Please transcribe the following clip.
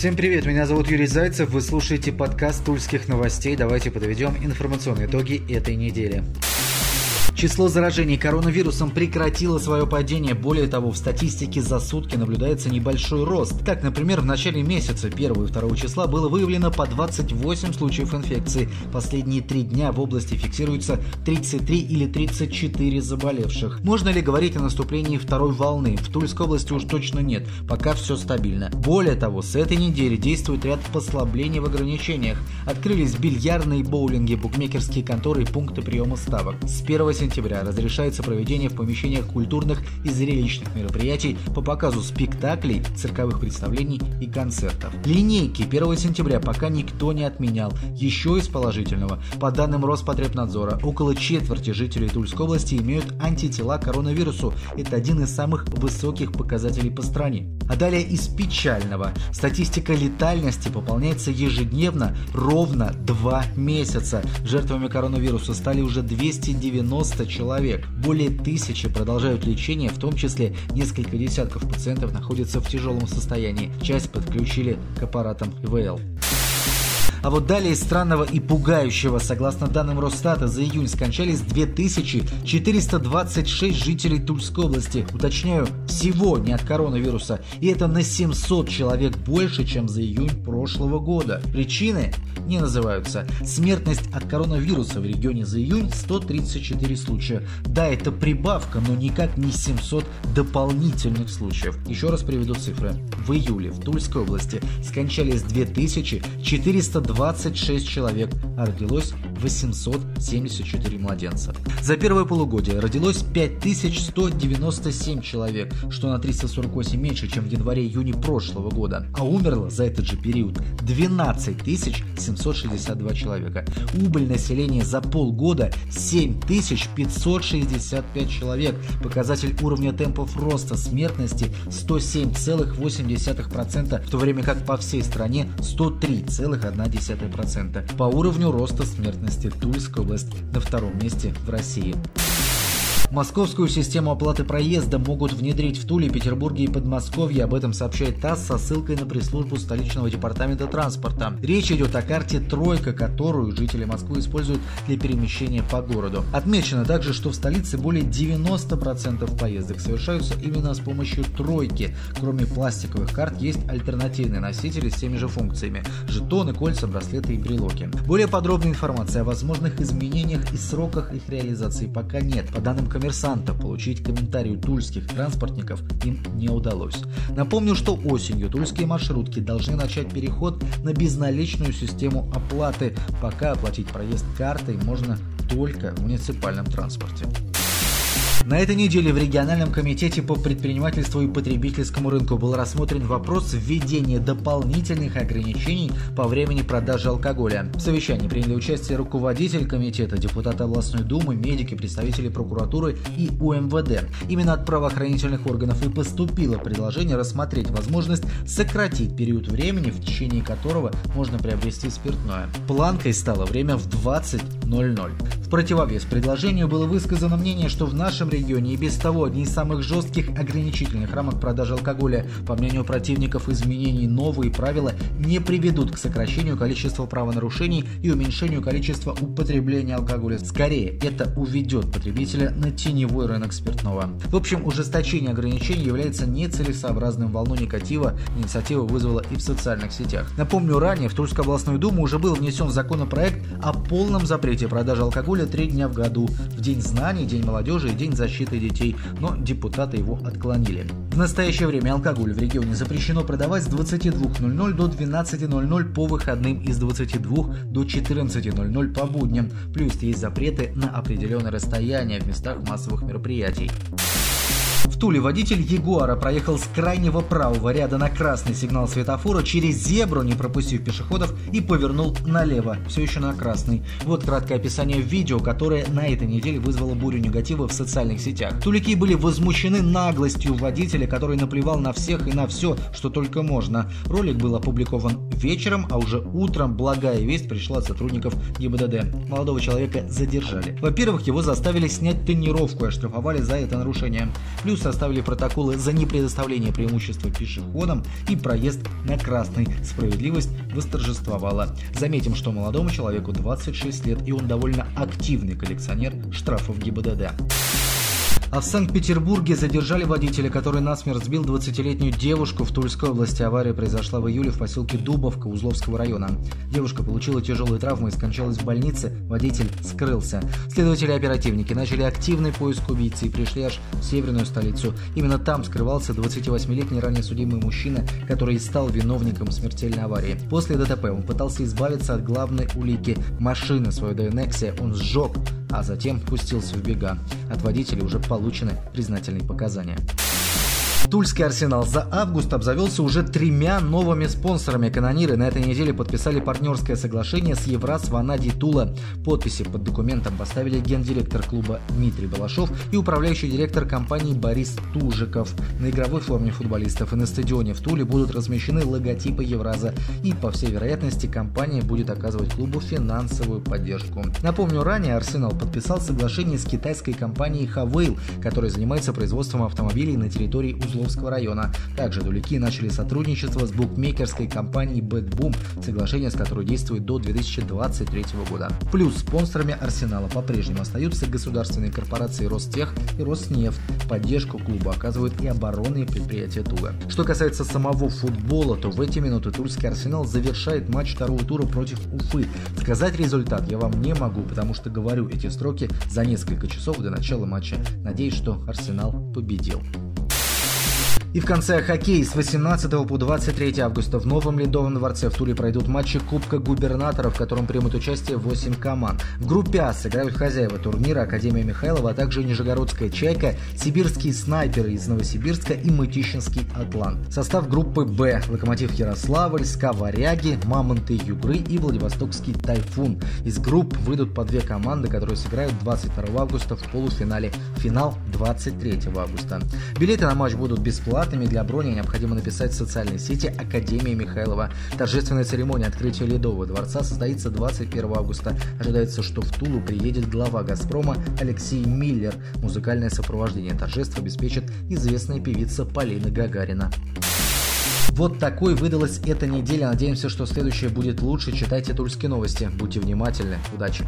Всем привет, меня зовут Юрий Зайцев, вы слушаете подкаст Тульских новостей. Давайте подведем информационные итоги этой недели. Число заражений коронавирусом прекратило свое падение. Более того, в статистике за сутки наблюдается небольшой рост. Так, например, в начале месяца 1 и 2 числа было выявлено по 28 случаев инфекции. Последние три дня в области фиксируется 33 или 34 заболевших. Можно ли говорить о наступлении второй волны? В Тульской области уж точно нет, пока все стабильно. Более того, с этой недели действует ряд послаблений в ограничениях. Открылись бильярдные боулинги, букмекерские конторы и пункты приема ставок. С 1 сентября разрешается проведение в помещениях культурных и зрелищных мероприятий по показу спектаклей, цирковых представлений и концертов. Линейки 1 сентября пока никто не отменял. Еще из положительного. По данным Роспотребнадзора, около четверти жителей Тульской области имеют антитела к коронавирусу. Это один из самых высоких показателей по стране. А далее из печального. Статистика летальности пополняется ежедневно ровно два месяца. Жертвами коронавируса стали уже 290 300 человек. Более тысячи продолжают лечение, в том числе несколько десятков пациентов находятся в тяжелом состоянии. Часть подключили к аппаратам ИВЛ. А вот далее странного и пугающего, согласно данным Росстата, за июнь скончались 2426 жителей Тульской области. Уточняю, всего не от коронавируса. И это на 700 человек больше, чем за июнь прошлого года. Причины не называются. Смертность от коронавируса в регионе за июнь 134 случая. Да, это прибавка, но никак не 700 дополнительных случаев. Еще раз приведу цифры. В июле в Тульской области скончались 2400 26 человек, родилось 874 младенца. За первое полугодие родилось 5197 человек, что на 348 меньше, чем в январе-июне прошлого года, а умерло за этот же период 12 762 человека. Убыль населения за полгода 7565 человек. Показатель уровня темпов роста смертности 107,8%, в то время как по всей стране 103,1%. 0,1%. По уровню роста смертности Тульская область на втором месте в России. Московскую систему оплаты проезда могут внедрить в Туле, Петербурге и Подмосковье. Об этом сообщает ТАСС со ссылкой на пресс-службу столичного департамента транспорта. Речь идет о карте «Тройка», которую жители Москвы используют для перемещения по городу. Отмечено также, что в столице более 90% поездок совершаются именно с помощью «Тройки». Кроме пластиковых карт есть альтернативные носители с теми же функциями – жетоны, кольца, браслеты и брелоки. Более подробная информация о возможных изменениях и сроках их реализации пока нет. По данным коммерсанта получить комментарий тульских транспортников им не удалось. Напомню, что осенью тульские маршрутки должны начать переход на безналичную систему оплаты. Пока оплатить проезд картой можно только в муниципальном транспорте. На этой неделе в региональном комитете по предпринимательству и потребительскому рынку был рассмотрен вопрос введения дополнительных ограничений по времени продажи алкоголя. В совещании приняли участие руководитель комитета, депутаты областной думы, медики, представители прокуратуры и УМВД. Именно от правоохранительных органов и поступило предложение рассмотреть возможность сократить период времени, в течение которого можно приобрести спиртное. Планкой стало время в 20.00. В противовес предложению было высказано мнение, что в нашем регионе и без того одни из самых жестких ограничительных рамок продажи алкоголя. По мнению противников изменений, новые правила не приведут к сокращению количества правонарушений и уменьшению количества употребления алкоголя. Скорее, это уведет потребителя на теневой рынок спиртного. В общем, ужесточение ограничений является нецелесообразным. Волну негатива инициатива вызвала и в социальных сетях. Напомню, ранее в Тульскую областную думу уже был внесен законопроект о полном запрете продажи алкоголя три дня в году. В День знаний, День молодежи и День защиты детей, но депутаты его отклонили. В настоящее время алкоголь в регионе запрещено продавать с 22.00 до 12.00 по выходным и с 22 до 14.00 по будням. Плюс есть запреты на определенное расстояние в местах массовых мероприятий. В Туле водитель Ягуара проехал с крайнего правого ряда на красный сигнал светофора через зебру, не пропустив пешеходов, и повернул налево, все еще на красный. Вот краткое описание видео, которое на этой неделе вызвало бурю негатива в социальных сетях. Тулики были возмущены наглостью водителя, который наплевал на всех и на все, что только можно. Ролик был опубликован вечером, а уже утром благая весть пришла от сотрудников ГИБДД. Молодого человека задержали. Во-первых, его заставили снять тренировку и оштрафовали за это нарушение. Плюс составили протоколы за непредоставление преимущества пешеходам и проезд на красный. Справедливость восторжествовала. Заметим, что молодому человеку 26 лет, и он довольно активный коллекционер штрафов ГИБДД. А в Санкт-Петербурге задержали водителя, который насмерть сбил 20-летнюю девушку в Тульской области. Авария произошла в июле в поселке Дубовка Узловского района. Девушка получила тяжелые травмы и скончалась в больнице. Водитель скрылся. Следователи-оперативники начали активный поиск убийцы и пришли аж в северную столицу. Именно там скрывался 28-летний ранее судимый мужчина, который и стал виновником смертельной аварии. После ДТП он пытался избавиться от главной улики – машины свою Дайнексе он сжег, а затем пустился в бега. От водителя уже получены признательные показания. Тульский Арсенал за август обзавелся уже тремя новыми спонсорами. Канониры на этой неделе подписали партнерское соглашение с Евраз Ванади Тула. Подписи под документом поставили гендиректор клуба Дмитрий Балашов и управляющий директор компании Борис Тужиков. На игровой форме футболистов и на стадионе в Туле будут размещены логотипы Евраза. И, по всей вероятности, компания будет оказывать клубу финансовую поддержку. Напомню, ранее Арсенал подписал соглашение с китайской компанией Хавейл, которая занимается производством автомобилей на территории Узловского района. Также Дулики начали сотрудничество с букмекерской компанией BetBoom, соглашение с которой действует до 2023 года. Плюс спонсорами Арсенала по-прежнему остаются государственные корпорации Ростех и Роснефть. Поддержку клуба оказывают и оборонные предприятия Тула. Что касается самого футбола, то в эти минуты Тульский Арсенал завершает матч второго тура против Уфы. Сказать результат я вам не могу, потому что говорю эти строки за несколько часов до начала матча. Надеюсь, что Арсенал победил. И в конце хоккей с 18 по 23 августа в Новом Ледовом дворце в Туле пройдут матчи Кубка губернаторов, в котором примут участие 8 команд. В группе А сыграют хозяева турнира Академия Михайлова, а также Нижегородская Чайка, Сибирские снайперы из Новосибирска и Мытищинский Атлант. Состав группы Б – Локомотив Ярославль, СКА Варяги, Мамонты Югры и Владивостокский Тайфун. Из групп выйдут по две команды, которые сыграют 22 августа в полуфинале. Финал 23 августа. Билеты на матч будут бесплатны бесплатными. Для брони необходимо написать в социальной сети Академия Михайлова. Торжественная церемония открытия Ледового дворца состоится 21 августа. Ожидается, что в Тулу приедет глава «Газпрома» Алексей Миллер. Музыкальное сопровождение торжеств обеспечит известная певица Полина Гагарина. Вот такой выдалась эта неделя. Надеемся, что следующая будет лучше. Читайте Тульские новости. Будьте внимательны. Удачи!